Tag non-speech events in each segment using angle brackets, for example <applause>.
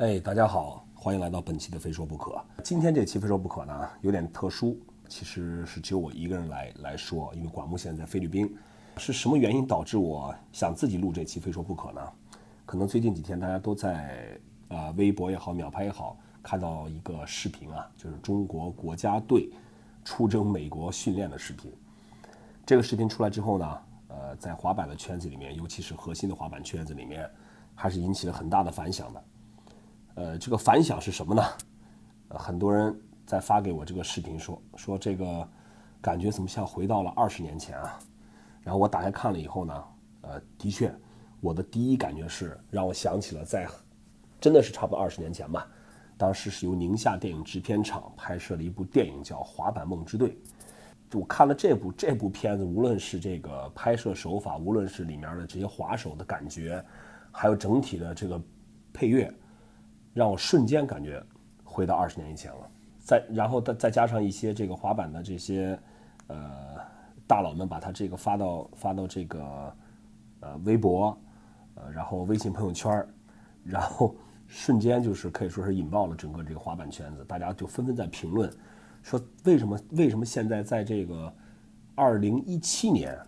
哎，大家好，欢迎来到本期的非说不可。今天这期非说不可呢，有点特殊，其实是只有我一个人来来说，因为管木现在在菲律宾。是什么原因导致我想自己录这期非说不可呢？可能最近几天大家都在啊微博也好，秒拍也好，看到一个视频啊，就是中国国家队出征美国训练的视频。这个视频出来之后呢，呃，在滑板的圈子里面，尤其是核心的滑板圈子里面，还是引起了很大的反响的。呃，这个反响是什么呢？很多人在发给我这个视频说说这个感觉怎么像回到了二十年前啊？然后我打开看了以后呢，呃，的确，我的第一感觉是让我想起了在真的是差不多二十年前吧，当时是由宁夏电影制片厂拍摄了一部电影叫《滑板梦之队》。我看了这部这部片子，无论是这个拍摄手法，无论是里面的这些滑手的感觉，还有整体的这个配乐。让我瞬间感觉回到二十年以前了，再然后再再加上一些这个滑板的这些呃大佬们把他这个发到发到这个呃微博呃然后微信朋友圈然后瞬间就是可以说是引爆了整个这个滑板圈子，大家就纷纷在评论说为什么为什么现在在这个二零一七年。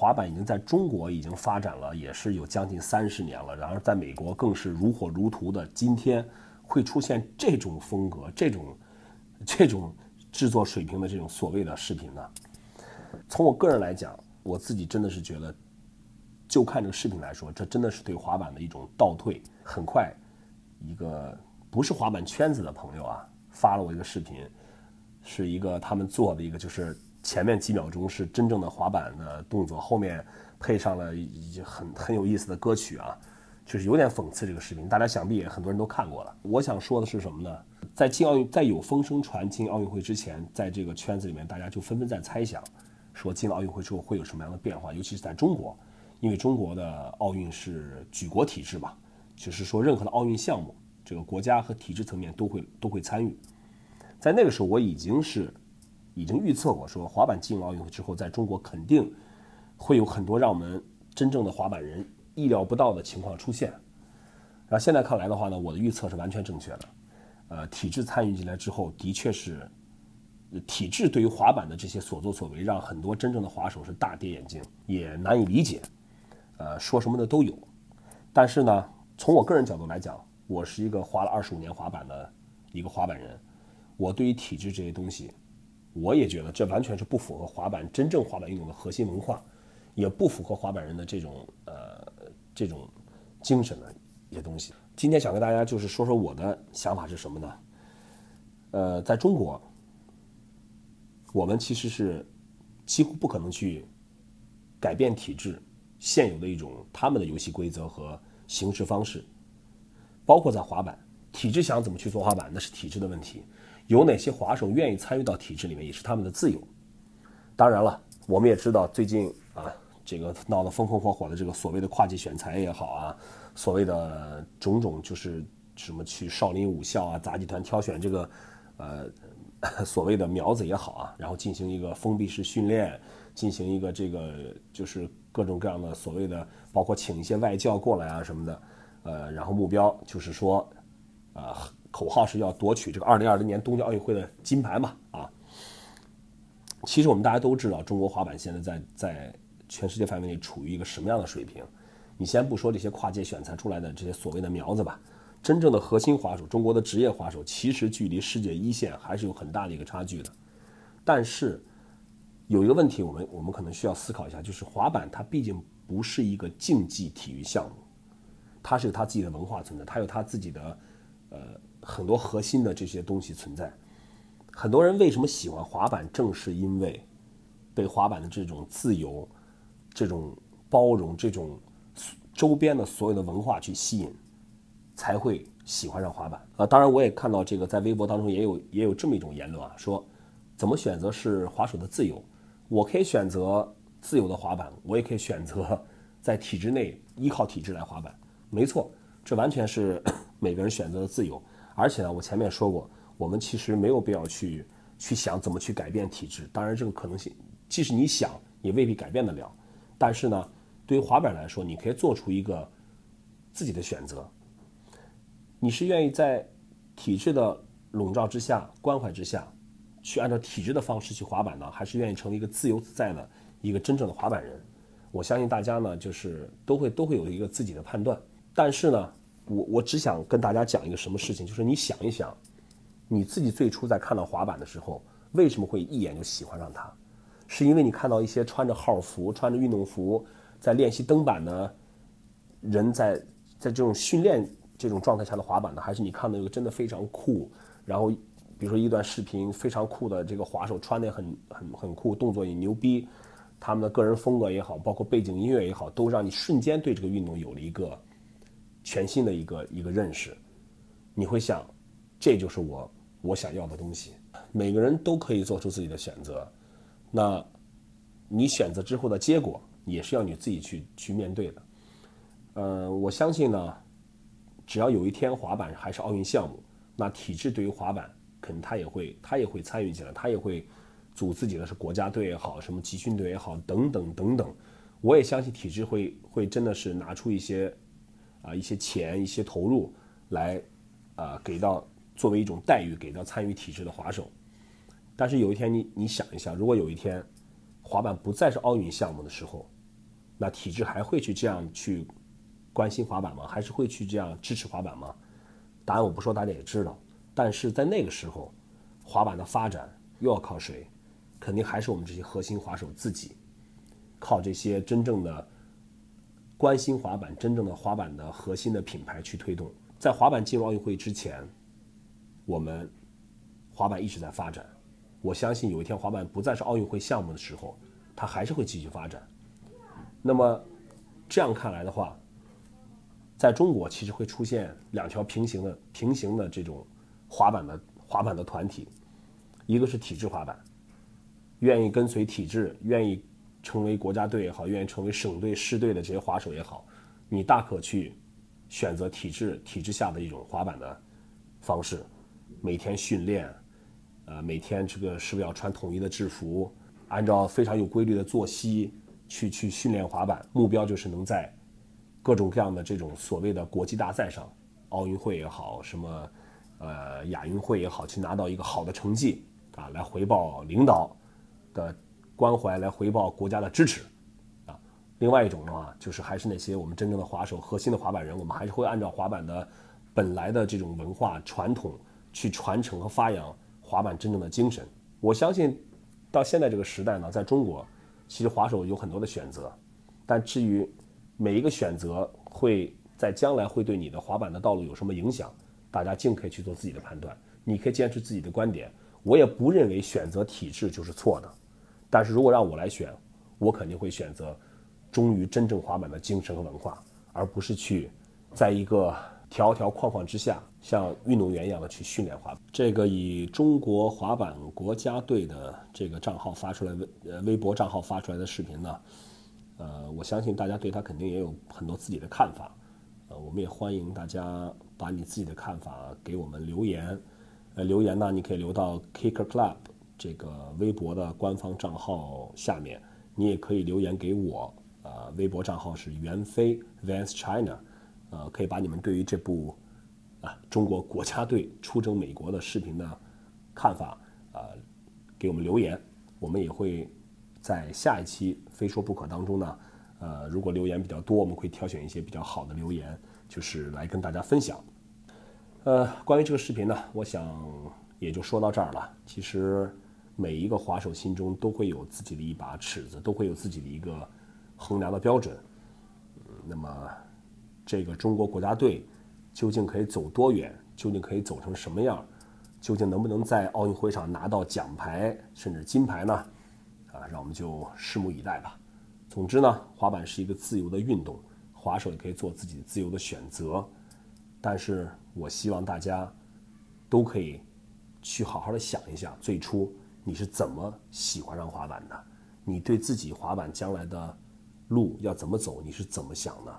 滑板已经在中国已经发展了，也是有将近三十年了。然而在美国更是如火如荼的。今天会出现这种风格、这种这种制作水平的这种所谓的视频呢？从我个人来讲，我自己真的是觉得，就看这个视频来说，这真的是对滑板的一种倒退。很快，一个不是滑板圈子的朋友啊，发了我一个视频，是一个他们做的一个就是。前面几秒钟是真正的滑板的动作，后面配上了一很很有意思的歌曲啊，就是有点讽刺这个视频，大家想必也很多人都看过了。我想说的是什么呢？在进奥运，在有风声传进奥运会之前，在这个圈子里面，大家就纷纷在猜想，说进了奥运会之后会有什么样的变化，尤其是在中国，因为中国的奥运是举国体制吧，就是说任何的奥运项目，这个国家和体制层面都会都会参与。在那个时候，我已经是。已经预测过，说滑板进奥运会之后，在中国肯定会有很多让我们真正的滑板人意料不到的情况出现。然后现在看来的话呢，我的预测是完全正确的。呃，体制参与进来之后，的确是体制对于滑板的这些所作所为，让很多真正的滑手是大跌眼镜，也难以理解。呃，说什么的都有。但是呢，从我个人角度来讲，我是一个滑了二十五年滑板的一个滑板人，我对于体制这些东西。我也觉得这完全是不符合滑板真正滑板运动的核心文化，也不符合滑板人的这种呃这种精神的一些东西。今天想跟大家就是说说我的想法是什么呢？呃，在中国，我们其实是几乎不可能去改变体制现有的一种他们的游戏规则和行事方式，包括在滑板，体制想怎么去做滑板，那是体制的问题。有哪些滑手愿意参与到体制里面，也是他们的自由。当然了，我们也知道最近啊，这个闹得风风火火的这个所谓的跨界选材也好啊，所谓的种种就是什么去少林武校啊、杂技团挑选这个呃 <laughs> 所谓的苗子也好啊，然后进行一个封闭式训练，进行一个这个就是各种各样的所谓的，包括请一些外教过来啊什么的，呃，然后目标就是说啊。口号是要夺取这个二零二零年东京奥运会的金牌嘛？啊，其实我们大家都知道，中国滑板现在在在全世界范围内处于一个什么样的水平？你先不说这些跨界选材出来的这些所谓的苗子吧，真正的核心滑手，中国的职业滑手，其实距离世界一线还是有很大的一个差距的。但是有一个问题，我们我们可能需要思考一下，就是滑板它毕竟不是一个竞技体育项目，它是有它自己的文化存在，它有它自己的呃。很多核心的这些东西存在，很多人为什么喜欢滑板，正是因为被滑板的这种自由、这种包容、这种周边的所有的文化去吸引，才会喜欢上滑板。啊，当然我也看到这个在微博当中也有也有这么一种言论啊，说怎么选择是滑手的自由，我可以选择自由的滑板，我也可以选择在体制内依靠体制来滑板。没错，这完全是 <coughs> 每个人选择的自由。而且呢，我前面说过，我们其实没有必要去去想怎么去改变体制。当然，这个可能性，即使你想，也未必改变得了。但是呢，对于滑板来说，你可以做出一个自己的选择。你是愿意在体制的笼罩之下、关怀之下，去按照体制的方式去滑板呢，还是愿意成为一个自由自在的一个真正的滑板人？我相信大家呢，就是都会都会有一个自己的判断。但是呢，我我只想跟大家讲一个什么事情，就是你想一想，你自己最初在看到滑板的时候，为什么会一眼就喜欢上它？是因为你看到一些穿着号服、穿着运动服在练习蹬板的人在在这种训练这种状态下的滑板呢？还是你看到一个真的非常酷，然后比如说一段视频非常酷的这个滑手穿的很很很酷，动作也牛逼，他们的个人风格也好，包括背景音乐也好，都让你瞬间对这个运动有了一个全新的一个一个认识。你会想，这就是我我想要的东西。每个人都可以做出自己的选择。那，你选择之后的结果也是要你自己去去面对的。呃，我相信呢，只要有一天滑板还是奥运项目，那体制对于滑板，可能他也会他也会参与进来，他也会组自己的是国家队也好，什么集训队也好，等等等等。我也相信体制会会真的是拿出一些啊一些钱一些投入来啊给到作为一种待遇给到参与体制的滑手。但是有一天，你你想一下，如果有一天滑板不再是奥运项目的时候，那体制还会去这样去关心滑板吗？还是会去这样支持滑板吗？答案我不说，大家也知道。但是在那个时候，滑板的发展又要靠谁？肯定还是我们这些核心滑手自己，靠这些真正的关心滑板、真正的滑板的核心的品牌去推动。在滑板进入奥运会之前，我们滑板一直在发展。我相信有一天滑板不再是奥运会项目的时候，它还是会继续发展。那么这样看来的话，在中国其实会出现两条平行的平行的这种滑板的滑板的团体，一个是体制滑板，愿意跟随体制，愿意成为国家队也好，愿意成为省队、市队的这些滑手也好，你大可去选择体制体制下的一种滑板的方式，每天训练。呃，每天这个是不是要穿统一的制服，按照非常有规律的作息去去训练滑板？目标就是能在各种各样的这种所谓的国际大赛上，奥运会也好，什么呃亚运会也好，去拿到一个好的成绩啊，来回报领导的关怀，来回报国家的支持啊。另外一种的话，就是还是那些我们真正的滑手、核心的滑板人，我们还是会按照滑板的本来的这种文化传统去传承和发扬。滑板真正的精神，我相信，到现在这个时代呢，在中国，其实滑手有很多的选择，但至于每一个选择会在将来会对你的滑板的道路有什么影响，大家尽可以去做自己的判断。你可以坚持自己的观点，我也不认为选择体制就是错的，但是如果让我来选，我肯定会选择忠于真正滑板的精神和文化，而不是去在一个。条条框框之下，像运动员一样的去训练滑板。这个以中国滑板国家队的这个账号发出来微呃微博账号发出来的视频呢，呃，我相信大家对他肯定也有很多自己的看法。呃，我们也欢迎大家把你自己的看法给我们留言。呃，留言呢，你可以留到 Kicker Club 这个微博的官方账号下面，你也可以留言给我。呃，微博账号是袁飞 Vans China。呃，可以把你们对于这部啊中国国家队出征美国的视频的看法啊给我们留言，我们也会在下一期《非说不可》当中呢，呃，如果留言比较多，我们会挑选一些比较好的留言，就是来跟大家分享。呃，关于这个视频呢，我想也就说到这儿了。其实每一个滑手心中都会有自己的一把尺子，都会有自己的一个衡量的标准。那么。这个中国国家队究竟可以走多远？究竟可以走成什么样？究竟能不能在奥运会上拿到奖牌甚至金牌呢？啊，让我们就拭目以待吧。总之呢，滑板是一个自由的运动，滑手也可以做自己自由的选择。但是我希望大家都可以去好好的想一想，最初你是怎么喜欢上滑板的？你对自己滑板将来的路要怎么走，你是怎么想的？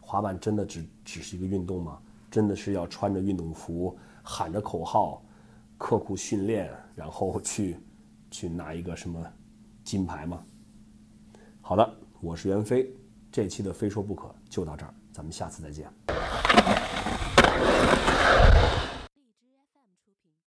滑板真的只只是一个运动吗？真的是要穿着运动服，喊着口号，刻苦训练，然后去去拿一个什么金牌吗？好的，我是袁飞，这期的非说不可就到这儿，咱们下次再见。